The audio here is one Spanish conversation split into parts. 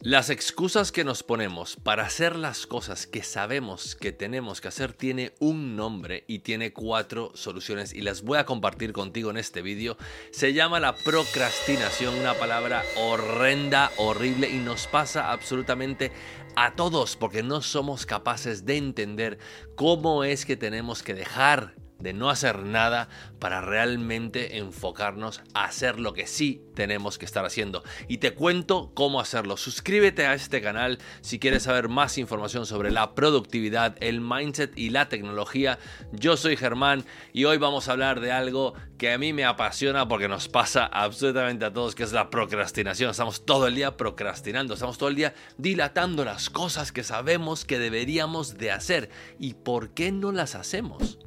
Las excusas que nos ponemos para hacer las cosas que sabemos que tenemos que hacer tiene un nombre y tiene cuatro soluciones y las voy a compartir contigo en este vídeo. Se llama la procrastinación, una palabra horrenda, horrible y nos pasa absolutamente a todos porque no somos capaces de entender cómo es que tenemos que dejar de no hacer nada para realmente enfocarnos a hacer lo que sí tenemos que estar haciendo. Y te cuento cómo hacerlo. Suscríbete a este canal si quieres saber más información sobre la productividad, el mindset y la tecnología. Yo soy Germán y hoy vamos a hablar de algo que a mí me apasiona porque nos pasa absolutamente a todos, que es la procrastinación. Estamos todo el día procrastinando, estamos todo el día dilatando las cosas que sabemos que deberíamos de hacer. ¿Y por qué no las hacemos?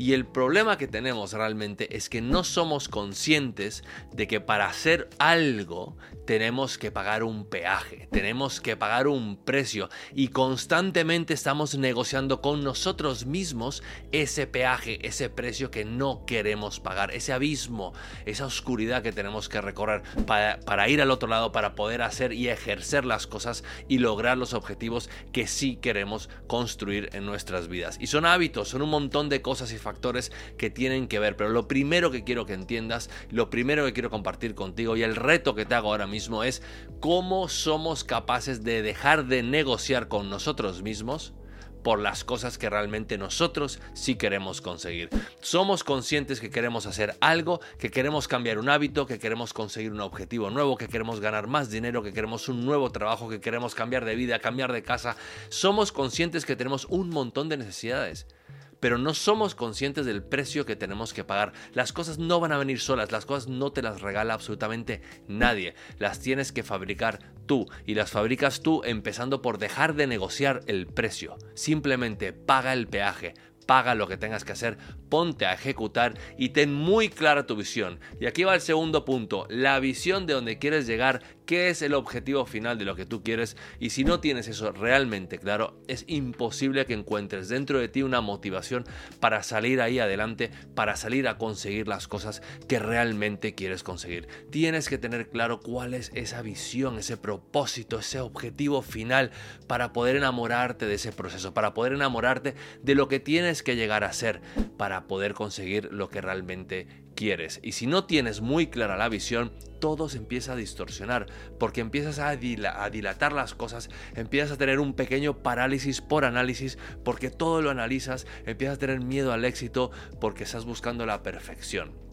Y el problema que tenemos realmente es que no somos conscientes de que para hacer algo tenemos que pagar un peaje, tenemos que pagar un precio y constantemente estamos negociando con nosotros mismos ese peaje, ese precio que no queremos pagar, ese abismo, esa oscuridad que tenemos que recorrer para, para ir al otro lado, para poder hacer y ejercer las cosas y lograr los objetivos que sí queremos construir en nuestras vidas. Y son hábitos, son un montón de cosas y factores factores que tienen que ver. Pero lo primero que quiero que entiendas, lo primero que quiero compartir contigo y el reto que te hago ahora mismo es cómo somos capaces de dejar de negociar con nosotros mismos por las cosas que realmente nosotros sí queremos conseguir. Somos conscientes que queremos hacer algo, que queremos cambiar un hábito, que queremos conseguir un objetivo nuevo, que queremos ganar más dinero, que queremos un nuevo trabajo, que queremos cambiar de vida, cambiar de casa. Somos conscientes que tenemos un montón de necesidades pero no somos conscientes del precio que tenemos que pagar. Las cosas no van a venir solas, las cosas no te las regala absolutamente nadie, las tienes que fabricar tú y las fabricas tú empezando por dejar de negociar el precio. Simplemente paga el peaje, paga lo que tengas que hacer, ponte a ejecutar y ten muy clara tu visión. Y aquí va el segundo punto, la visión de donde quieres llegar, qué es el objetivo final de lo que tú quieres y si no tienes eso realmente claro, es imposible que encuentres dentro de ti una motivación para salir ahí adelante, para salir a conseguir las cosas que realmente quieres conseguir. Tienes que tener claro cuál es esa visión, ese propósito, ese objetivo final para poder enamorarte de ese proceso, para poder enamorarte de lo que tienes que llegar a ser para poder conseguir lo que realmente quieres. Y si no tienes muy clara la visión, todo se empieza a distorsionar, porque empiezas a, dilatar las cosas, empiezas a tener un pequeño parálisis por análisis, porque todo lo analizas, empiezas a tener miedo al éxito, porque estás buscando la perfección.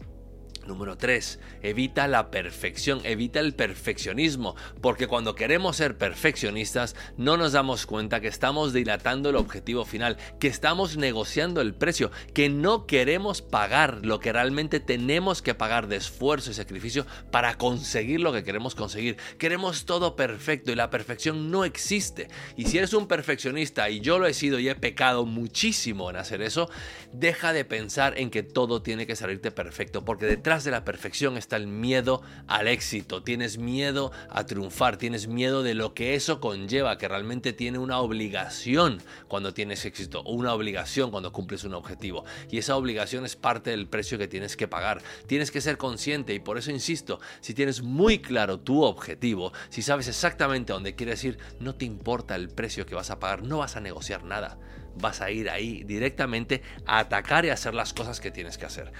Número 3. Evita la perfección, evita el perfeccionismo, porque cuando queremos ser perfeccionistas no nos damos cuenta que estamos dilatando el objetivo final, que estamos negociando el precio, que no queremos pagar lo que realmente tenemos que pagar de esfuerzo y sacrificio para conseguir lo que queremos conseguir. Queremos todo perfecto y la perfección no existe. Y si eres un perfeccionista y yo lo he sido y he pecado muchísimo en hacer eso, deja de pensar en que todo tiene que salirte perfecto, porque detrás de la perfección está el miedo al éxito, tienes miedo a triunfar, tienes miedo de lo que eso conlleva, que realmente tiene una obligación cuando tienes éxito o una obligación cuando cumples un objetivo. Y esa obligación es parte del precio que tienes que pagar. Tienes que ser consciente y por eso insisto, si tienes muy claro tu objetivo, si sabes exactamente a dónde quieres ir, no te importa el precio que vas a pagar, no vas a negociar nada. Vas a ir ahí directamente a atacar y a hacer las cosas que tienes que hacer.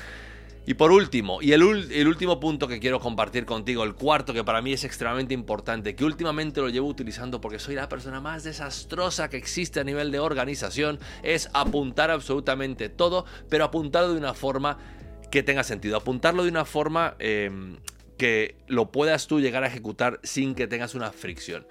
Y por último, y el, último punto que quiero compartir contigo, el cuarto que para mí es extremadamente importante, que últimamente lo llevo utilizando porque soy la persona más desastrosa que existe a nivel de organización, es apuntar absolutamente todo, pero apuntarlo de una forma que tenga sentido, apuntarlo de una forma em, que lo puedas tú llegar a ejecutar sin que tengas una fricción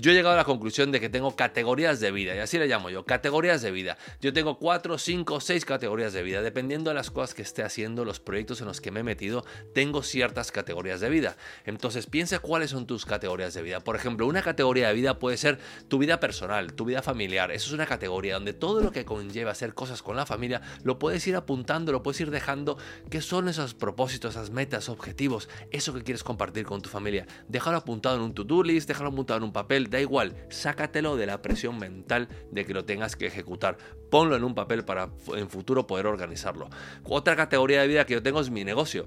yo he llegado a la conclusión de que tengo categorías de vida, y así le llamo yo, categorías de vida. Yo tengo 4, 5, 6 categorías de vida. Dependiendo de las cosas que esté haciendo, los proyectos en los que me he metido, tengo ciertas categorías de vida. Entonces piensa cuáles son tus categorías de vida. Por ejemplo, una categoría de vida puede ser tu vida personal, tu vida familiar. Eso es una categoría donde todo lo que conlleva hacer cosas con la familia, lo puedes ir apuntando, lo puedes ir dejando. ¿Qué son esos propósitos, esas metas, objetivos? Eso que quieres compartir con tu familia. Déjalo apuntado en un to-do list, déjalo apuntado en un papel da igual, sácatelo de la presión mental de que lo tengas que ejecutar. Ponlo en un papel para en futuro poder organizarlo. Otra categoría de vida que yo tengo es mi negocio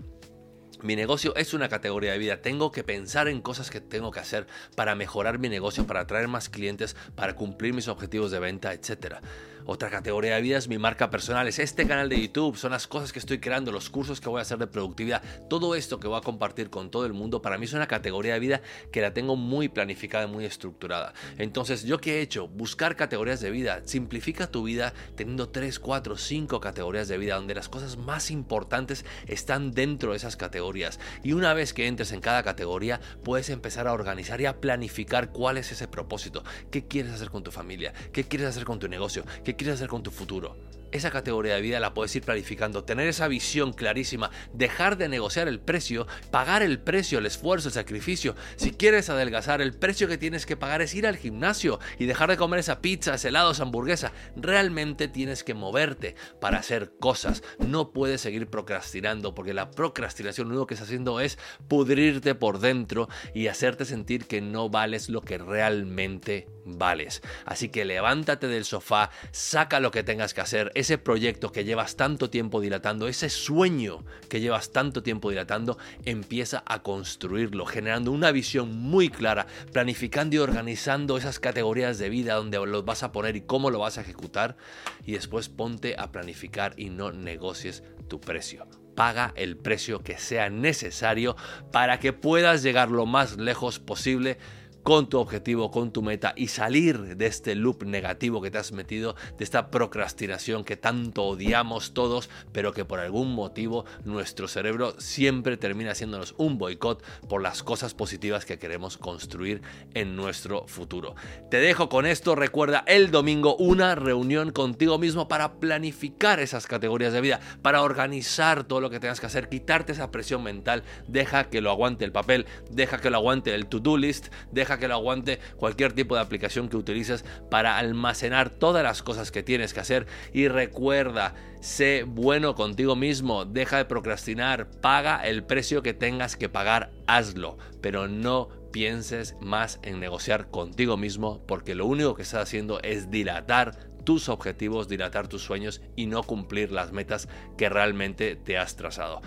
Mi negocio es una categoría de vida. Tengo que pensar en cosas que tengo que hacer para mejorar mi negocio, para atraer más clientes, para cumplir mis objetivos de venta, etc. Otra categoría de vida es mi marca personal, es este canal de YouTube, son las cosas que estoy creando, los cursos que voy a hacer de productividad, todo esto que voy a compartir con todo el mundo, para mí es una categoría de vida que la tengo muy planificada y muy estructurada. Entonces, ¿yo qué he hecho? Buscar categorías de vida. Simplifica tu vida teniendo 3, 4, 5 categorías de vida donde las cosas más importantes están dentro de esas categorías y una vez que entres en cada categoría, puedes empezar a organizar y a planificar cuál es ese propósito. ¿Qué quieres hacer con tu familia? ¿Qué quieres hacer con tu negocio? ¿Qué quieres hacer con tu futuro? Esa categoría de vida la puedes ir planificando, tener esa visión clarísima, dejar de negociar el precio, pagar el precio, el esfuerzo, el sacrificio. Si quieres adelgazar, el precio que tienes que pagar es ir al gimnasio y dejar de comer esa pizza, ese helado, esa hamburguesa. Realmente tienes que moverte para hacer cosas. No puedes seguir procrastinando porque la procrastinación lo único que está haciendo es pudrirte por dentro y hacerte sentir que no vales lo que realmente vales. Así que levántate del sofá, saca lo que tengas que hacer, ese proyecto que llevas tanto tiempo dilatando, ese sueño que llevas tanto tiempo dilatando, empieza a construirlo, generando una visión muy clara, planificando y organizando esas categorías de vida donde los vas a poner y cómo lo vas a ejecutar. Y después ponte a planificar y no negocies tu precio. Paga el precio que sea necesario para que puedas llegar lo más lejos posible con tu objetivo, con tu meta y salir de este loop negativo que te has metido, de esta procrastinación que tanto odiamos todos, pero que por algún motivo nuestro cerebro siempre termina haciéndonos un boicot por las cosas positivas que queremos construir en nuestro futuro. Te dejo con esto, recuerda el domingo una reunión contigo mismo para planificar esas categorías de vida, para organizar todo lo que tengas que hacer, quitarte esa presión mental, deja que lo aguante el papel, deja que lo aguante el to-do list, que lo aguante cualquier tipo de aplicación que utilices para almacenar todas las cosas que tienes que hacer. Y recuerda, sé bueno contigo mismo, deja de procrastinar, paga el precio que tengas que pagar, hazlo, pero no pienses más en negociar contigo mismo porque lo único que estás haciendo es dilatar tus objetivos, dilatar tus sueños y no cumplir las metas que realmente te has trazado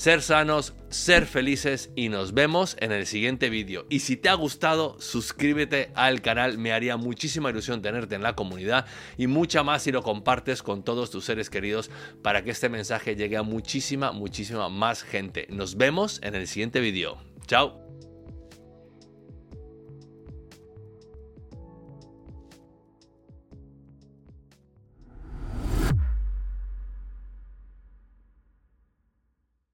ser sanos, ser felices y nos vemos en el siguiente vídeo. Y si te ha gustado, suscríbete al canal, me haría muchísima ilusión tenerte en la comunidad y mucha más si lo compartes con todos tus seres queridos para que este mensaje llegue a muchísima, muchísima más gente. Nos vemos en el siguiente vídeo. Chao.